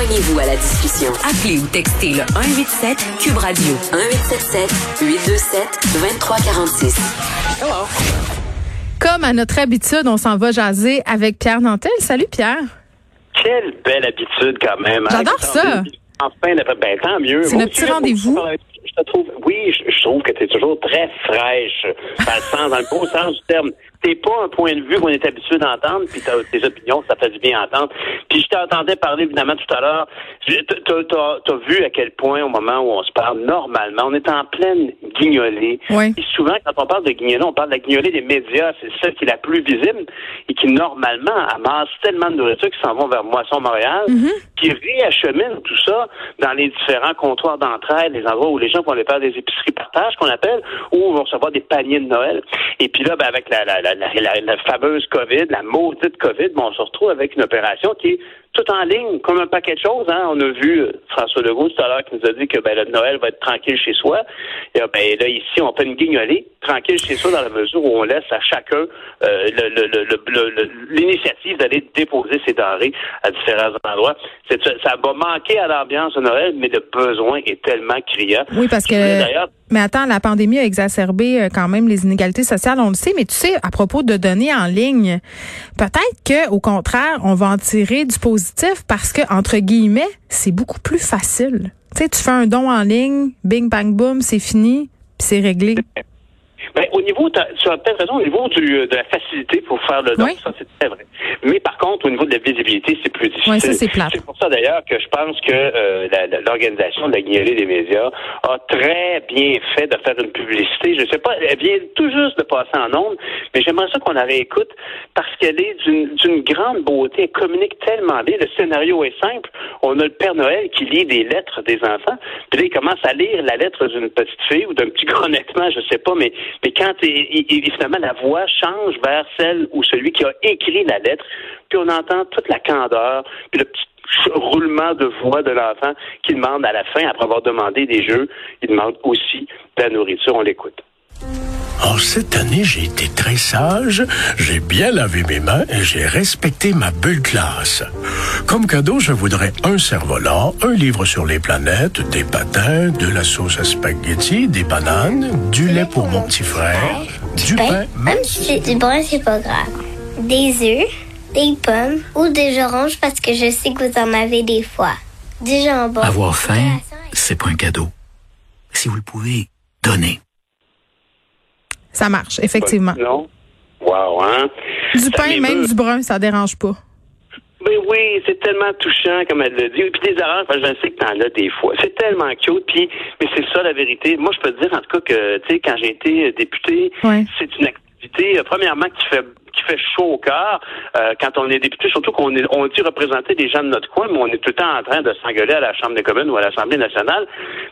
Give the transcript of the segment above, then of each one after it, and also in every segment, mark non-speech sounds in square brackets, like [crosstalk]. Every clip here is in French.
Joignez-vous à la discussion. Appelez ou textez le 187 Cube Radio 1877 827 2346. Hello. Comme à notre habitude, on s'en va jaser avec Pierre Nantel. Salut Pierre. Quelle belle habitude quand même. hein, J'adore ça. Enfin, ben, tant mieux. C'est notre petit rendez-vous. Je te trouve, oui, je, je trouve que tu es toujours très fraîche, dans le sens, dans le beau sens du terme. T'es pas un point de vue qu'on est habitué d'entendre, puis t'as tes opinions, ça fait du bien entendre. Puis je t'entendais parler évidemment tout à l'heure. T'as- t'as vu à quel point, au moment où on se parle normalement, on est en pleine guignolée. Oui. Et souvent, quand on parle de guignolée, on parle de la guignolée des médias. C'est celle qui est la plus visible et qui, normalement, amasse tellement de nourriture qui s'en vont vers Moisson-Montréal, qui réachemine tout ça dans les différents comptoirs d'entraide, les endroits où les gens vont aller faire des épiceries partage, qu'on appelle, ou vont recevoir des paniers de Noël. Et puis là, ben, avec la, la, la, la, la- la fameuse COVID, la maudite COVID, ben, on se retrouve avec une opération qui tout en ligne, comme un paquet de choses. Hein. On a vu euh, François Legault tout à l'heure qui nous a dit que ben, le Noël va être tranquille chez soi. Et, euh, ben, là, ici, on fait une guignolée, tranquille chez soi, dans la mesure où on laisse à chacun euh, l'initiative d'aller déposer ses denrées à différents endroits. Ça, va manquer à l'ambiance de Noël, mais le besoin est tellement criant. Oui, parce que. d'ailleurs Mais attends, la pandémie a exacerbé quand même les inégalités sociales, on le sait. Mais tu sais, à propos de données en ligne, peut-être que, au contraire, on va en tirer du positif parce que entre guillemets, c'est beaucoup plus facile. Tu sais, tu fais un don en ligne, bing bang boom, c'est fini, c'est réglé. Ben, au niveau, tu as peut-être raison, au niveau du, de la facilité pour faire le don, Oui. ça c'est très vrai. Mais par contre, au niveau de la visibilité, c'est plus difficile. Oui, ça, c'est plate. pour ça d'ailleurs que je pense que euh, l'organisation de la guignolée des médias a très bien fait de faire une publicité. Je sais pas, elle vient tout juste de passer en ondes, mais j'aimerais ça qu'on la réécoute parce qu'elle est d'une grande beauté. Elle communique tellement bien. Le scénario est simple. On a le Père Noël qui lit des lettres des enfants. Puis là, il commence à lire la lettre d'une petite fille ou d'un petit honnêtement, je sais pas, mais, mais quand finalement la voix change vers celle ou celui qui a écrit la lettre, puis on entend toute la candeur, puis le petit roulement de voix de l'enfant qui demande à la fin, après avoir demandé des jeux, il demande aussi de la nourriture. On l'écoute. En cette année, j'ai été très sage, j'ai bien lavé mes mains et j'ai respecté ma bulle classe. Comme cadeau, je voudrais un cerf-volant, un livre sur les planètes, des patins, de la sauce à spaghetti, des bananes, du lait pour mon petit frère, du pain. Même si c'est du brun, c'est pas grave. Des œufs, des pommes ou des oranges parce que je sais que vous en avez des fois. Du jambon. Avoir faim, c'est pas un cadeau. Si vous le pouvez, donnez. Ça marche, effectivement. Non? Wow, hein? Du Ça pain, même du brun, ça dérange pas. Mais oui, c'est tellement touchant, comme elle l'a dit. Et puis des que je sais que t'en as des fois. C'est tellement cute. Puis, mais c'est ça la vérité. Moi, je peux te dire, en tout cas, que, tu sais, quand j'ai été député, c'est une activité, euh, premièrement, qui fait qui fait chaud au cœur euh, quand on est député, surtout qu'on est on dit représenter des gens de notre coin, mais on est tout le temps en train de s'engueuler à la Chambre des communes ou à l'Assemblée nationale.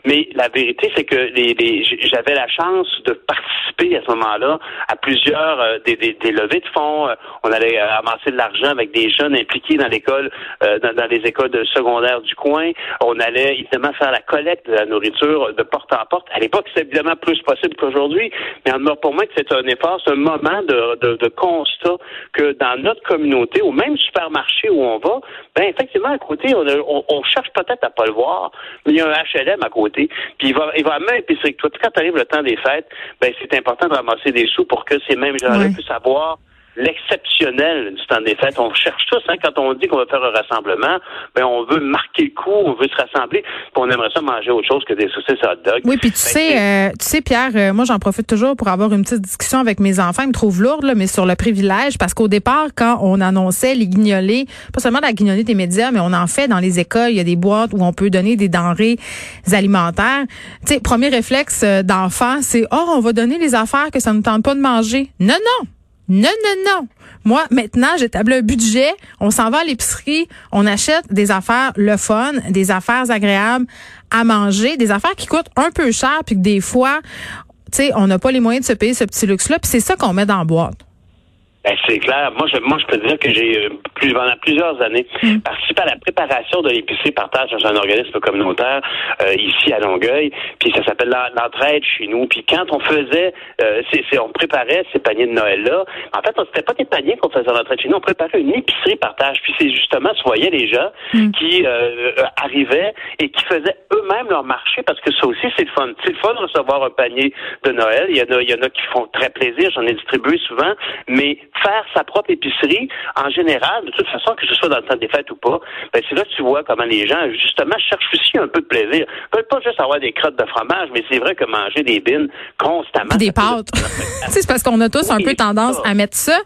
Mais la vérité, c'est que les, les- j'avais la chance de participer à ce moment-là à plusieurs euh, des, des, des levées de fonds. Euh, On allait euh, amasser de l'argent avec des jeunes impliqués dans l'école, euh, dans, dans les écoles de secondaire du coin. On allait évidemment faire la collecte de la nourriture de porte en porte. À l'époque, c'est évidemment plus possible qu'aujourd'hui, mais en demeure pour moi que c'est un effort, c'est un moment de, de, de constat que dans notre communauté, au même supermarché où on va, ben effectivement, à côté, on, a- on, on cherche peut-être à pas le voir, mais il y a un HLM à côté, puis il va, il va même épicerie que toi. Puis Quand arrive le temps des fêtes, ben c'est important de ramasser des sous pour que ces mêmes gens-là puissent avoir l'exceptionnel du temps des fêtes. On cherche tous, hein, quand on dit qu'on va faire un rassemblement, ben on veut marquer le coup, on veut se rassembler, puis on aimerait ça manger autre chose que des saucisses hot dog. Oui, puis tu Ben, sais, euh, tu sais, Pierre, euh, moi j'en profite toujours pour avoir une petite discussion avec mes enfants. Ils me trouvent lourde, là, mais sur le privilège, parce qu'au départ, quand on annonçait les guignolés, pas seulement la guignolée des médias, mais on en fait dans les écoles. Il y a des boîtes où on peut donner des denrées alimentaires. Tu sais, premier réflexe euh, d'enfant, c'est oh, on va donner les affaires que ça ne tente pas de manger. Non, non. Non, non, non. Moi, maintenant, j'établis un budget. On s'en va à l'épicerie. On achète des affaires le fun, des affaires agréables à manger, des affaires qui coûtent un peu cher, puis que des fois, tu sais, on n'a pas les moyens de se payer ce petit luxe-là. Puis c'est ça qu'on met dans la boîte. Ben, c'est clair. Moi, je, moi, je peux dire que j'ai euh, plus, pendant plusieurs années mm. participé à la préparation de l'épicerie partage dans un organisme communautaire euh, ici à Longueuil. Puis ça s'appelle l'entraide chez nous. Puis quand on faisait, euh, c'est, on préparait ces paniers de Noël là. En fait, c'était pas des paniers qu'on faisait l'entraide chez nous. On préparait une épicerie partage. Puis c'est justement, tu voyais les gens mm. qui arrivaient et qui faisaient eux-mêmes leur marché parce que ça aussi c'est le fun. C'est le fun de recevoir un panier de Noël. Il y en a, il y en a qui font très plaisir. J'en ai distribué souvent, mais faire sa propre épicerie, en général, de toute façon, que ce soit dans le temps des fêtes ou pas, ben c'est là que tu vois comment les gens, justement, cherchent aussi un peu de plaisir. Ils veulent pas juste avoir des crottes de fromage, mais c'est vrai que manger des bines constamment. Des pâtes. [laughs] c'est parce qu'on a tous un peu tendance à mettre ça.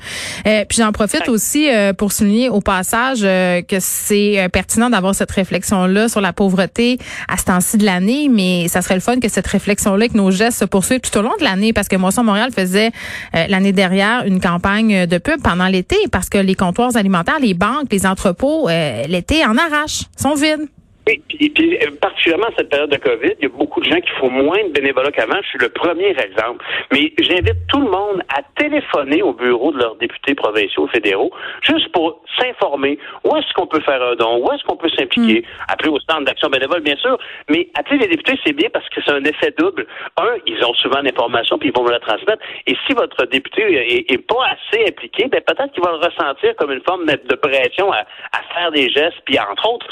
Euh, puis j'en profite aussi euh, pour souligner au passage euh, que c'est pertinent d'avoir cette réflexion-là sur la pauvreté à ce temps-ci de l'année, mais ça serait le fun que cette réflexion-là, que nos gestes se poursuivent tout au long de l'année, parce que Moisson Montréal faisait l'année dernière une campagne de pub pendant l'été parce que les comptoirs alimentaires, les banques, les entrepôts, euh, l'été en arrache, sont vides. Oui, puis, puis euh, particulièrement cette période de COVID, il y a beaucoup de gens qui font moins de bénévolat qu'avant. Je suis le premier exemple. Mais j'invite tout le monde à téléphoner au bureau de leurs députés provinciaux, fédéraux, juste pour s'informer où est-ce qu'on peut faire un don, où est-ce qu'on peut s'impliquer. Mm. Appeler au stand d'action bénévole, bien sûr, mais appeler les députés, c'est bien parce que c'est un effet double. Un, ils ont souvent l'information puis ils vont me la transmettre. Et si votre député est, pas assez impliqué, ben peut-être qu'il va le ressentir comme une forme de pression à, à faire des gestes, puis entre autres,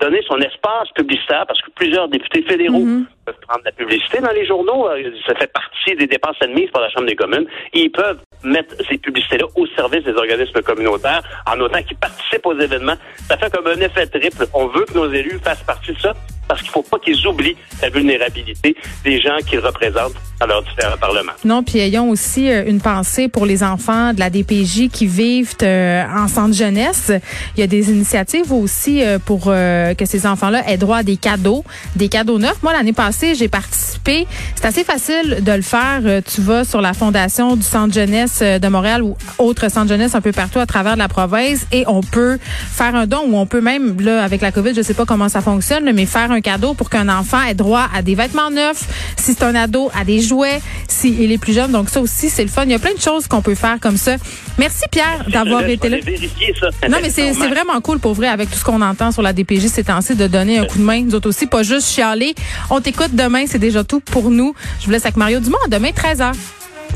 donner son espace publicitaire, parce que plusieurs députés fédéraux mhm. peuvent prendre la publicité dans les journaux. Euh, ça fait partie des dépenses admises par la Chambre des communes. ils peuvent mettre ces publicités-là au service des organismes communautaires en autant qu'ils participent aux événements. Ça fait comme un effet triple. On veut que nos élus fassent partie de ça parce qu'il ne faut pas qu'ils oublient la vulnérabilité des gens qu'ils représentent dans leurs différents parlements. Non, puis ayons aussi euh, une pensée pour les enfants de la DPJ qui vivent euh, en centre jeunesse. Il y a des initiatives aussi euh, pour que ces enfants-là aient droit à des cadeaux, des cadeaux neufs. Moi, l'année passée, j'ai participé. C'est assez facile de le faire. Tu vas sur la fondation du centre jeunesse de Montréal ou autre centre jeunesse un peu partout à travers la province et on peut faire un don ou on peut même, là, avec la COVID, je sais pas comment ça fonctionne, mais faire un cadeau pour qu'un enfant ait droit à des vêtements neufs, si c'est un ado, à des jouets, si il est plus jeune. Donc ça aussi, c'est le fun. Il y a plein de choses qu'on peut faire comme ça. Merci Pierre d'avoir été là. Non, mais c'est vraiment cool pour vrai avec tout ce qu'on entend sur la DPJ ces temps-ci de donner un coup de main. Nous autres aussi, pas juste chialer. On t'écoute demain, c'est déjà tout pour nous. Je vous laisse avec Mario Dumont. Demain, 13h.